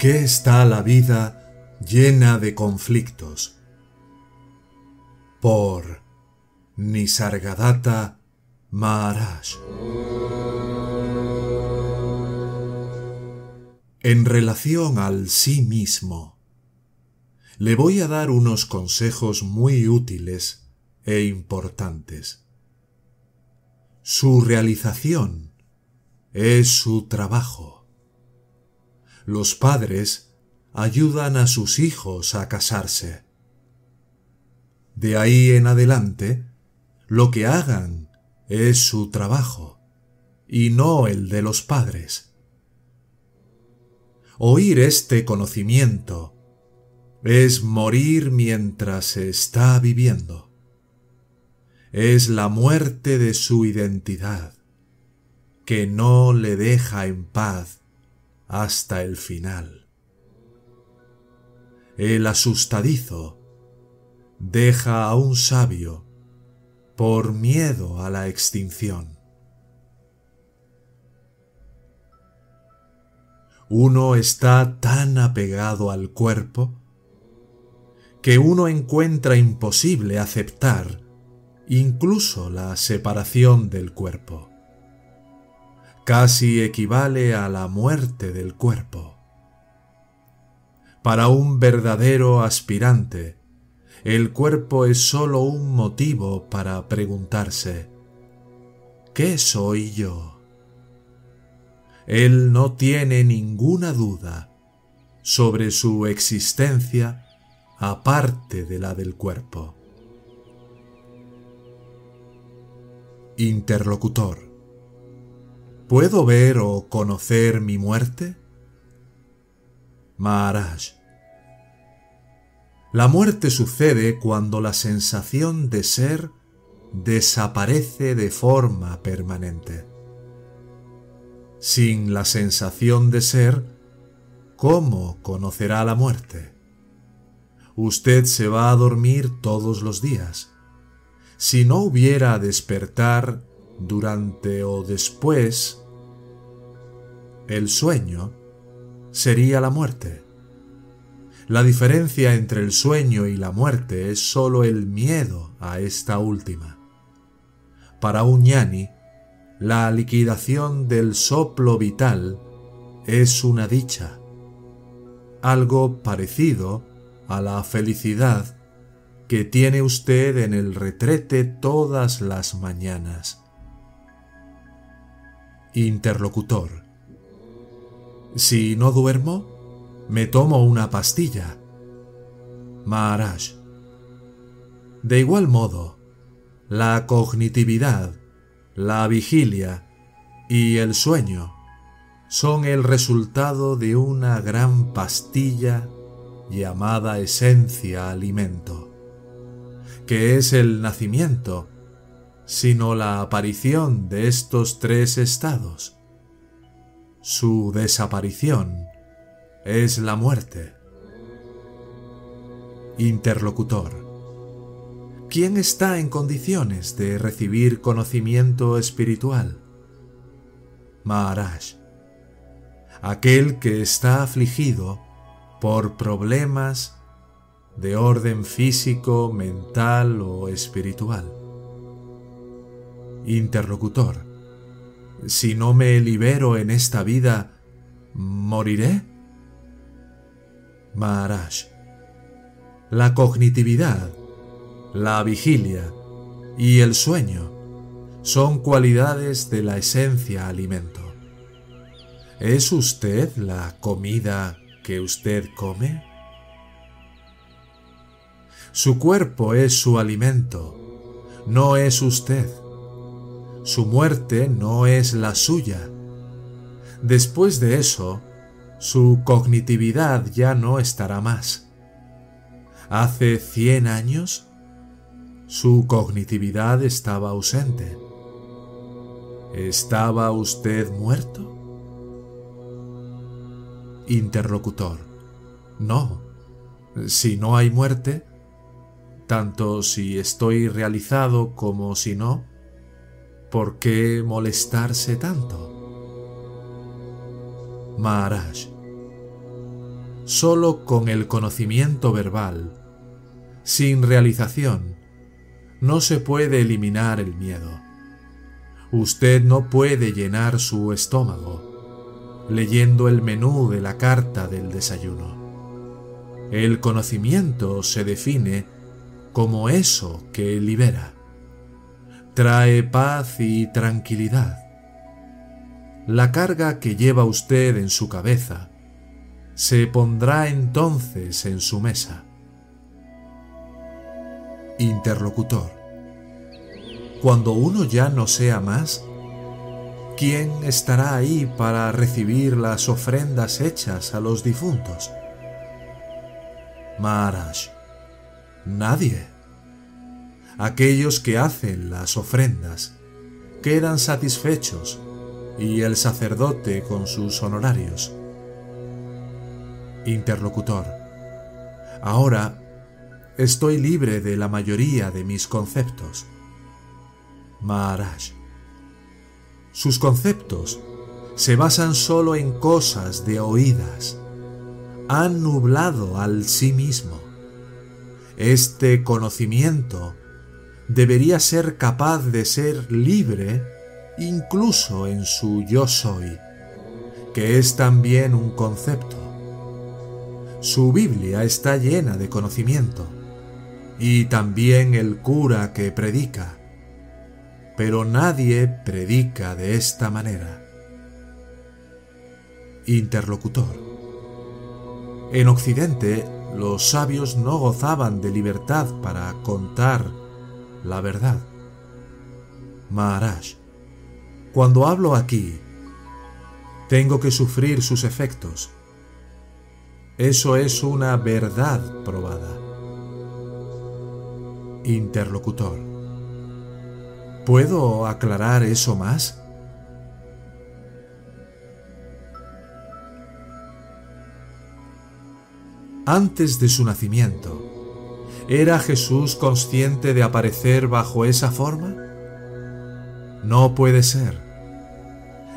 Qué está la vida llena de conflictos? Por Nisargadatta Maharaj. En relación al sí mismo, le voy a dar unos consejos muy útiles e importantes. Su realización es su trabajo los padres ayudan a sus hijos a casarse. De ahí en adelante, lo que hagan es su trabajo y no el de los padres. Oír este conocimiento es morir mientras se está viviendo. Es la muerte de su identidad, que no le deja en paz hasta el final. El asustadizo deja a un sabio por miedo a la extinción. Uno está tan apegado al cuerpo que uno encuentra imposible aceptar incluso la separación del cuerpo casi equivale a la muerte del cuerpo. Para un verdadero aspirante, el cuerpo es sólo un motivo para preguntarse, ¿qué soy yo? Él no tiene ninguna duda sobre su existencia aparte de la del cuerpo. Interlocutor ¿Puedo ver o conocer mi muerte? Maharaj. La muerte sucede cuando la sensación de ser desaparece de forma permanente. Sin la sensación de ser, ¿cómo conocerá la muerte? Usted se va a dormir todos los días. Si no hubiera despertar durante o después el sueño sería la muerte. La diferencia entre el sueño y la muerte es sólo el miedo a esta última. Para un ñani, la liquidación del soplo vital es una dicha, algo parecido a la felicidad que tiene usted en el retrete todas las mañanas. Interlocutor si no duermo, me tomo una pastilla. Maharaj. De igual modo, la cognitividad, la vigilia y el sueño son el resultado de una gran pastilla llamada esencia alimento, que es el nacimiento, sino la aparición de estos tres estados su desaparición es la muerte. Interlocutor. ¿Quién está en condiciones de recibir conocimiento espiritual? Maharaj. Aquel que está afligido por problemas de orden físico, mental o espiritual. Interlocutor si no me libero en esta vida, ¿moriré? Maharaj. La cognitividad, la vigilia y el sueño son cualidades de la esencia alimento. ¿Es usted la comida que usted come? Su cuerpo es su alimento, no es usted. Su muerte no es la suya. Después de eso, su cognitividad ya no estará más. Hace cien años, su cognitividad estaba ausente. ¿Estaba usted muerto? Interlocutor. No. Si no hay muerte, tanto si estoy realizado como si no, ¿por qué molestarse tanto? Maharaj. Solo con el conocimiento verbal, sin realización, no se puede eliminar el miedo. Usted no puede llenar su estómago leyendo el menú de la carta del desayuno. El conocimiento se define como eso que libera. Trae paz y tranquilidad. La carga que lleva usted en su cabeza se pondrá entonces en su mesa. Interlocutor. Cuando uno ya no sea más, ¿quién estará ahí para recibir las ofrendas hechas a los difuntos? Maharaj. Nadie. Aquellos que hacen las ofrendas quedan satisfechos y el sacerdote con sus honorarios. Interlocutor. Ahora estoy libre de la mayoría de mis conceptos. Maharaj. Sus conceptos se basan solo en cosas de oídas. Han nublado al sí mismo. Este conocimiento debería ser capaz de ser libre incluso en su yo soy, que es también un concepto. Su Biblia está llena de conocimiento, y también el cura que predica, pero nadie predica de esta manera. Interlocutor. En Occidente, los sabios no gozaban de libertad para contar la verdad. Maharaj. Cuando hablo aquí, tengo que sufrir sus efectos. Eso es una verdad probada. Interlocutor. ¿Puedo aclarar eso más? Antes de su nacimiento, ¿era Jesús consciente de aparecer bajo esa forma? No puede ser.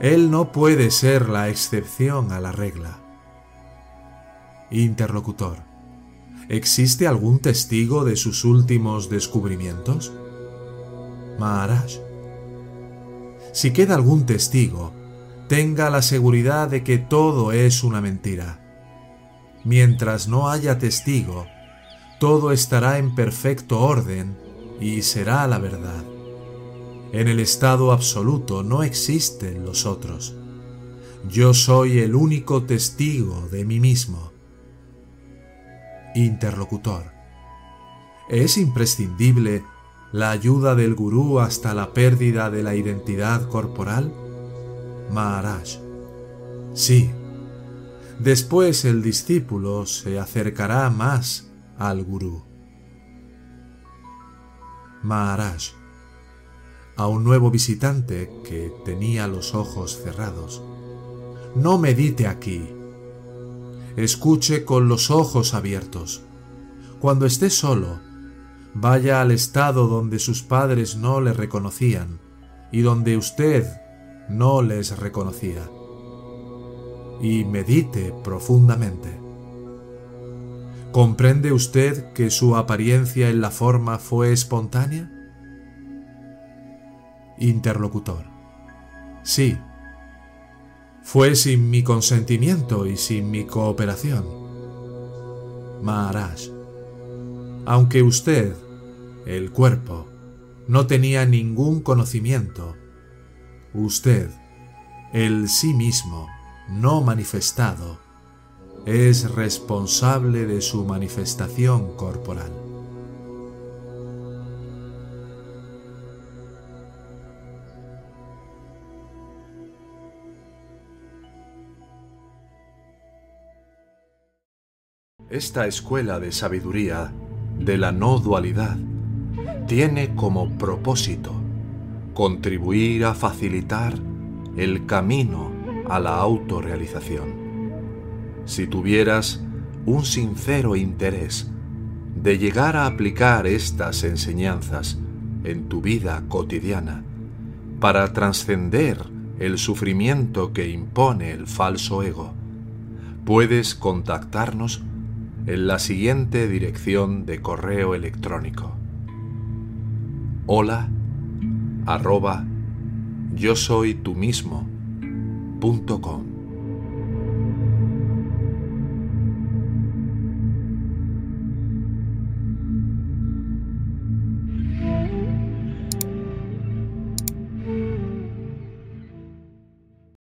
Él no puede ser la excepción a la regla. Interlocutor. ¿Existe algún testigo de sus últimos descubrimientos? Maharaj. Si queda algún testigo, tenga la seguridad de que todo es una mentira. Mientras no haya testigo, todo estará en perfecto orden y será la verdad. En el estado absoluto no existen los otros. Yo soy el único testigo de mí mismo. Interlocutor. Es imprescindible la ayuda del gurú hasta la pérdida de la identidad corporal? Maharaj. Sí. Después el discípulo se acercará más al gurú. Maharaj. A un nuevo visitante que tenía los ojos cerrados. No medite aquí. Escuche con los ojos abiertos. Cuando esté solo, vaya al estado donde sus padres no le reconocían y donde usted no les reconocía. Y medite profundamente. ¿Comprende usted que su apariencia en la forma fue espontánea? Interlocutor. Sí. Fue sin mi consentimiento y sin mi cooperación. Maharaj. Aunque usted el cuerpo, no tenía ningún conocimiento. Usted, el sí mismo, no manifestado, es responsable de su manifestación corporal. Esta escuela de sabiduría de la no dualidad tiene como propósito contribuir a facilitar el camino a la autorrealización. Si tuvieras un sincero interés de llegar a aplicar estas enseñanzas en tu vida cotidiana para trascender el sufrimiento que impone el falso ego, puedes contactarnos en la siguiente dirección de correo electrónico. Hola yo soy mismo com.